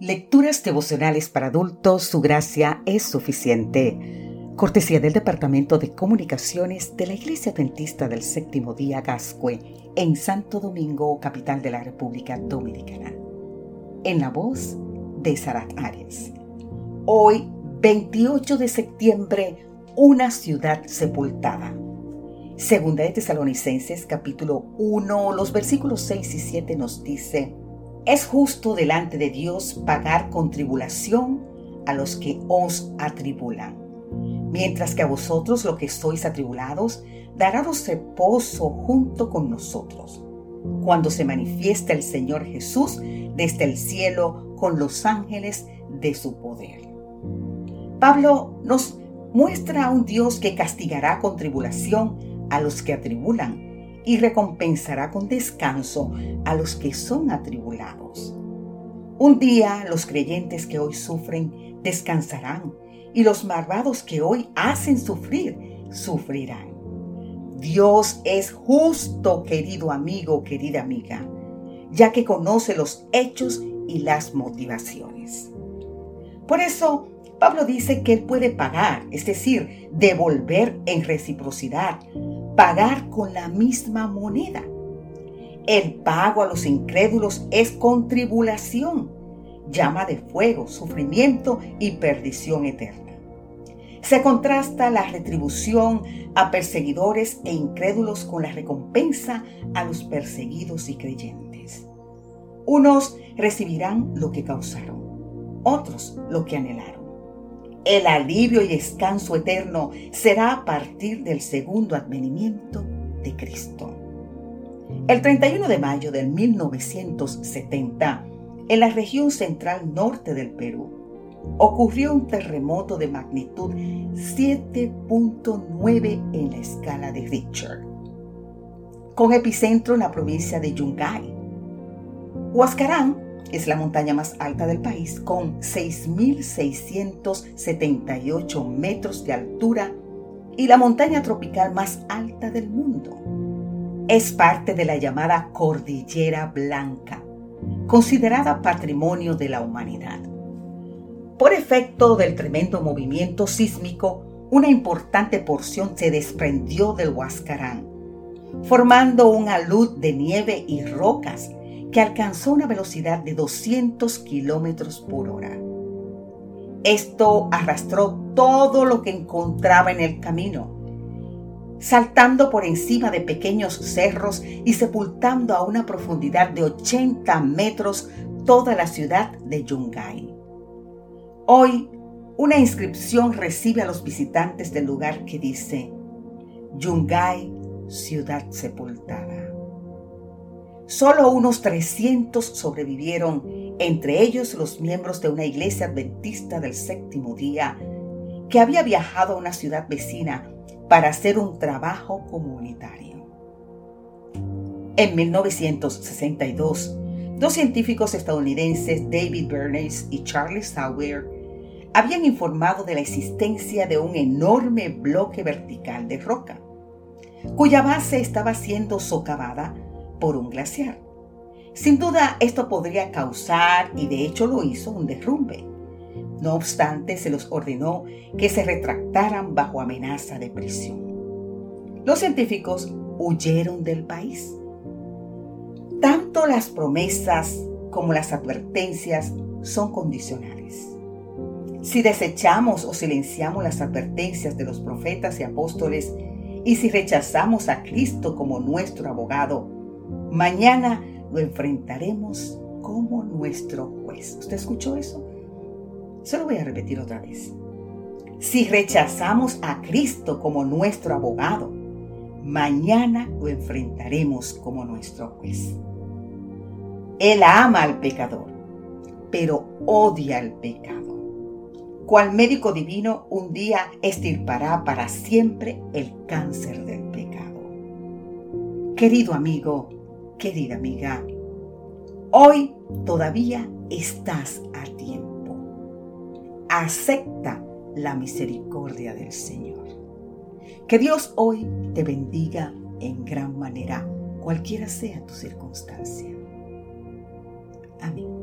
Lecturas devocionales para adultos, su gracia es suficiente. Cortesía del Departamento de Comunicaciones de la Iglesia Adventista del Séptimo Día Gascue, en Santo Domingo, capital de la República Dominicana. En la voz de Sarat Arias. Hoy, 28 de septiembre, una ciudad sepultada. Segunda de Tesalonicenses, capítulo 1, los versículos 6 y 7 nos dice, es justo delante de Dios pagar con tribulación a los que os atribulan, mientras que a vosotros los que sois atribulados, daráos reposo junto con nosotros, cuando se manifiesta el Señor Jesús desde el cielo con los ángeles de su poder. Pablo nos muestra a un Dios que castigará con tribulación a los que atribulan y recompensará con descanso a los que son atribulados. Un día los creyentes que hoy sufren descansarán y los malvados que hoy hacen sufrir sufrirán. Dios es justo, querido amigo, querida amiga, ya que conoce los hechos y las motivaciones. Por eso, Pablo dice que él puede pagar, es decir, devolver en reciprocidad pagar con la misma moneda. El pago a los incrédulos es contribulación, llama de fuego, sufrimiento y perdición eterna. Se contrasta la retribución a perseguidores e incrédulos con la recompensa a los perseguidos y creyentes. Unos recibirán lo que causaron, otros lo que anhelaron. El alivio y descanso eterno será a partir del segundo advenimiento de Cristo. El 31 de mayo de 1970, en la región central norte del Perú, ocurrió un terremoto de magnitud 7.9 en la escala de Richter, con epicentro en la provincia de Yungay. Huascarán es la montaña más alta del país con 6.678 metros de altura y la montaña tropical más alta del mundo. Es parte de la llamada Cordillera Blanca, considerada patrimonio de la humanidad. Por efecto del tremendo movimiento sísmico, una importante porción se desprendió del Huascarán, formando un alud de nieve y rocas que alcanzó una velocidad de 200 kilómetros por hora. Esto arrastró todo lo que encontraba en el camino, saltando por encima de pequeños cerros y sepultando a una profundidad de 80 metros toda la ciudad de Yungay. Hoy, una inscripción recibe a los visitantes del lugar que dice, Yungay, ciudad sepultada. Solo unos 300 sobrevivieron, entre ellos los miembros de una iglesia adventista del séptimo día que había viajado a una ciudad vecina para hacer un trabajo comunitario. En 1962, dos científicos estadounidenses, David Bernays y Charles Sauer, habían informado de la existencia de un enorme bloque vertical de roca, cuya base estaba siendo socavada por un glaciar. Sin duda esto podría causar, y de hecho lo hizo, un derrumbe. No obstante, se los ordenó que se retractaran bajo amenaza de prisión. Los científicos huyeron del país. Tanto las promesas como las advertencias son condicionales. Si desechamos o silenciamos las advertencias de los profetas y apóstoles y si rechazamos a Cristo como nuestro abogado, Mañana lo enfrentaremos como nuestro juez. ¿Usted escuchó eso? Se lo voy a repetir otra vez. Si rechazamos a Cristo como nuestro abogado, mañana lo enfrentaremos como nuestro juez. Él ama al pecador, pero odia al pecado. Cual médico divino un día estirpará para siempre el cáncer del pecado. Querido amigo, querida amiga, hoy todavía estás a tiempo. Acepta la misericordia del Señor. Que Dios hoy te bendiga en gran manera, cualquiera sea tu circunstancia. Amén.